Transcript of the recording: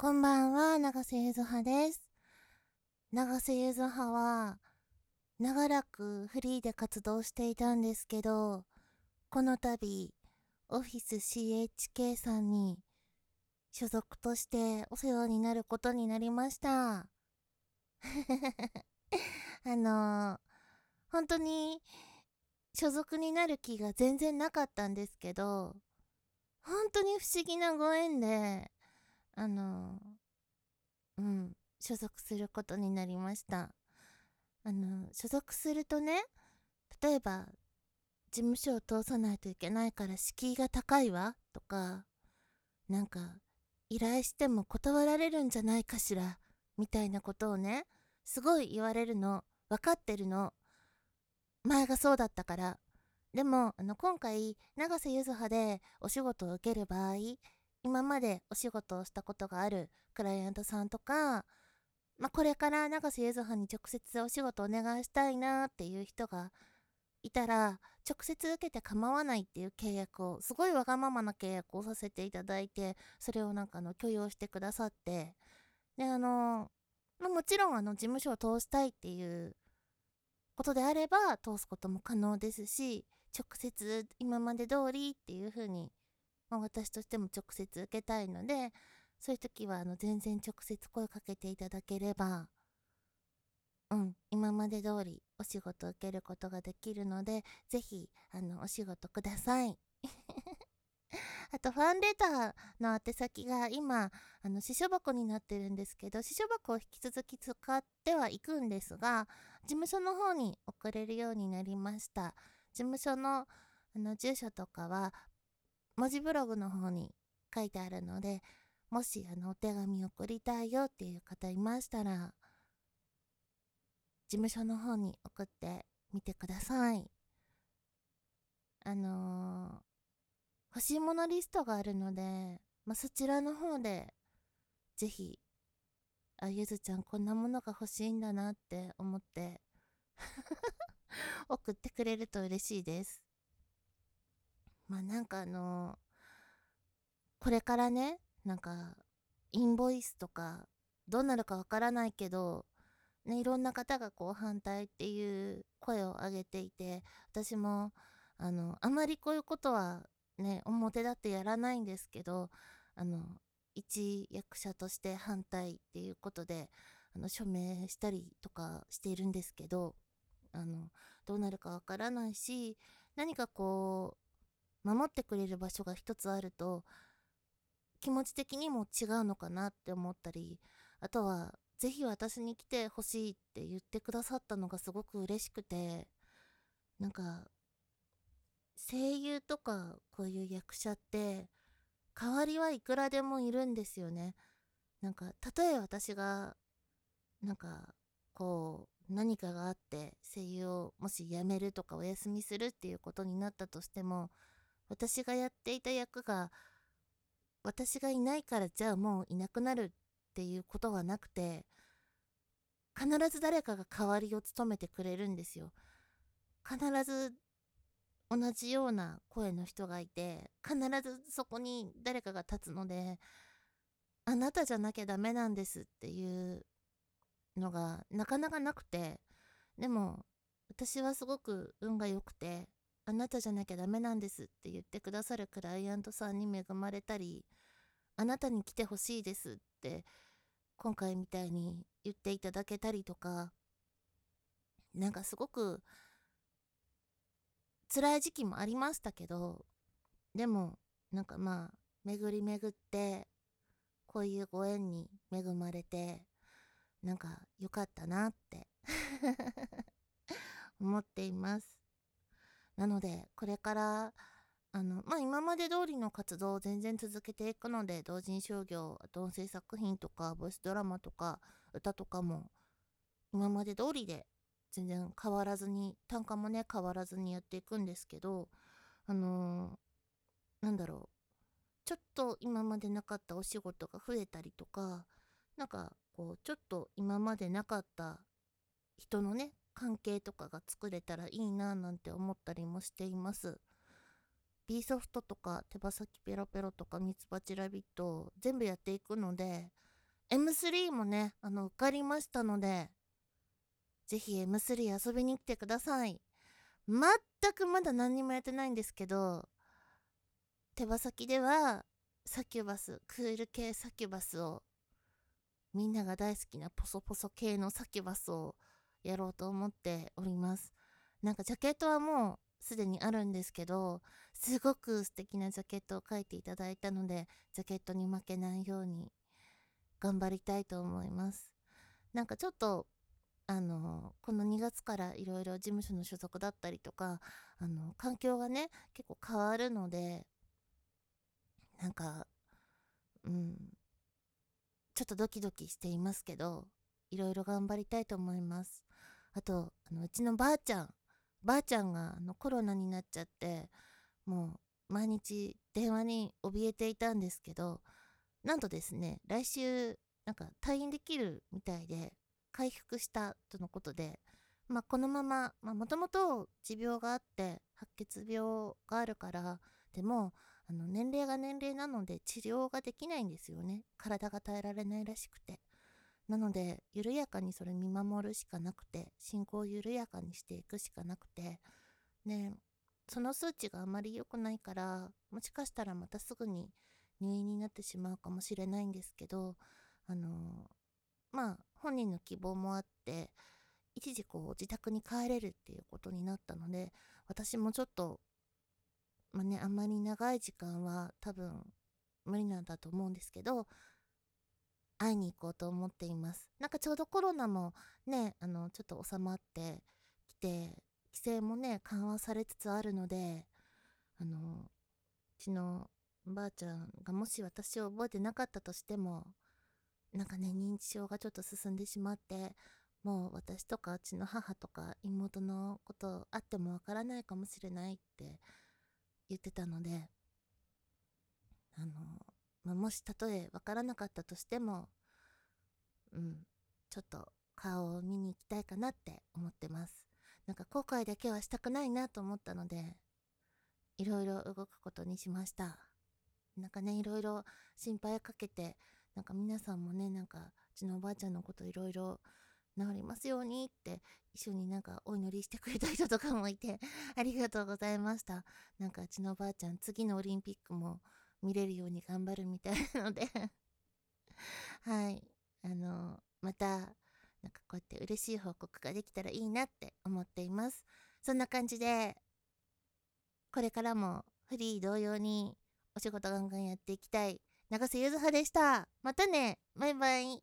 こんばんは、長瀬ゆずはです。長瀬ゆずはは、長らくフリーで活動していたんですけど、この度、オフィス CHK さんに所属としてお世話になることになりました。あのー、本当に所属になる気が全然なかったんですけど、本当に不思議なご縁で、あの、うん、所属することになりました。あの、所属するとね、例えば、事務所を通さないといけないから敷居が高いわとか、なんか、依頼しても断られるんじゃないかしらみたいなことをね、すごい言われるの、分かってるの。前がそうだったから。でも、あの、今回、長瀬ゆずはでお仕事を受ける場合、今までお仕事をしたことがあるクライアントさんとか、まあ、これから永瀬ゆずはに直接お仕事お願いしたいなっていう人がいたら、直接受けて構わないっていう契約を、すごいわがままな契約をさせていただいて、それをなんかあの許容してくださって、で、あの、まあ、もちろんあの事務所を通したいっていうことであれば通すことも可能ですし、直接今まで通りっていう風にまあ、私としても直接受けたいので、そういう時はあの全然直接声かけていただければ、うん、今まで通りお仕事を受けることができるので、ぜひ、あの、お仕事ください。あと、ファンレターの宛先が今、あの、支所箱になってるんですけど、支所箱を引き続き使ってはいくんですが、事務所の方に送れるようになりました。事務所の、あの、住所とかは、文字ブログの方に書いてあるので、もしあのお手紙送りたいよっていう方いましたら、事務所の方に送ってみてください。あのー、欲しいものリストがあるので、まあ、そちらの方で、ぜひ、あ、ゆずちゃんこんなものが欲しいんだなって思って 送ってくれると嬉しいです。まあなんかあのこれからね、なんか、インボイスとか、どうなるかわからないけど、ね、いろんな方がこう反対っていう声を上げていて、私も、あの、あまりこういうことはね、表立ってやらないんですけど、あの、一役者として反対っていうことで、あの、署名したりとかしているんですけど、あの、どうなるかわからないし、何かこう、守ってくれる場所が一つあると気持ち的にも違うのかなって思ったりあとはぜひ私に来てほしいって言ってくださったのがすごく嬉しくてなんか声優とかこういう役者って代わりはいくらでもいるんですよね。なんかたとえ私がなんかこう何かがあって声優をもし辞めるとかお休みするっていうことになったとしても私がやっていた役が私がいないからじゃあもういなくなるっていうことはなくて必ず誰かが代わりを務めてくれるんですよ。必ず同じような声の人がいて必ずそこに誰かが立つのであなたじゃなきゃダメなんですっていうのがなかなかなくてでも私はすごく運が良くてあなたじゃなきゃダメなんですって言ってくださるクライアントさんに恵まれたり、あなたに来てほしいですって今回みたいに言っていただけたりとか、なんかすごく辛い時期もありましたけど、でもなんかまあ巡り巡ってこういうご縁に恵まれてなんか良かったなって 思っています。なので、これから、あの、まあ、今まで通りの活動を全然続けていくので、同人商業、あと音声作品とか、ボイスドラマとか、歌とかも、今まで通りで、全然変わらずに、単価もね、変わらずにやっていくんですけど、あのー、なんだろう。ちょっと今までなかったお仕事が増えたりとか、なんか、こう、ちょっと今までなかった人のね、関係とかが作れたらいいななんて思ったりもしています。B ソフトとか手羽先ペロペロとかミツバチラビット全部やっていくので M3 もね、あの、受かりましたので、ぜひ M3 遊びに来てください。全くまだ何にもやってないんですけど、手羽先では、サキュバス、クール系サキュバスを、みんなが大好きなポソポソ系のサキュバスをやろうと思っております。なんかジャケットはもうすでにあるんですけど、すごく素敵なジャケットを描いていただいたので、ジャケットに負けないように頑張りたいと思います。なんかちょっと、あの、この2月からいろいろ事務所の所属だったりとか、あの、環境がね、結構変わるので、なんか、うん、ちょっとドキドキしていますけど、いろいろ頑張りたいと思います。あと、あの、うちのばあちゃん、ばあちゃんがあのコロナになっちゃって、もう毎日電話に怯えていたんですけど、なんとですね、来週、なんか退院できるみたいで、回復したとのことで、まあ、このまま、もともと持病があって、白血病があるから、でも、あの、年齢が年齢なので治療ができないんですよね。体が耐えられないらしくて。なので、緩やかにそれ見守るしかなくて、進行を緩やかにしていくしかなくて、ね、その数値があまり良くないから、もしかしたらまたすぐに入院になってしまうかもしれないんですけど、あのまあ、本人の希望もあって、一時こう自宅に帰れるっていうことになったので、私もちょっと、まあね、あんまり長い時間は多分無理なんだと思うんですけど、会いに行こうと思っています。なんかちょうどコロナもね、あの、ちょっと収まってきて、規制もね、緩和されつつあるので、あの、うちのばあちゃんがもし私を覚えてなかったとしても、なんかね、認知症がちょっと進んでしまって、もう私とかうちの母とか妹のことあってもわからないかもしれないって言ってたので、あの、まあ、もしたとえわからなかったとしても、うん、ちょっと顔を見に行きたいかなって思ってます。なんか後悔だけはしたくないなと思ったので、いろいろ動くことにしました。なんかね、いろいろ心配かけて、なんか皆さんもね、なんかうちのおばあちゃんのこといろいろ治りますようにって一緒になんかお祈りしてくれた人とかもいてありがとうございました。なんかうちのおばあちゃん次のオリンピックも見れるように頑張るみたいなので はい。あの、また、なんかこうやって嬉しい報告ができたらいいなって思っています。そんな感じで、これからもフリー同様にお仕事ガンガンやっていきたい長瀬ゆずはでした。またねバイバイ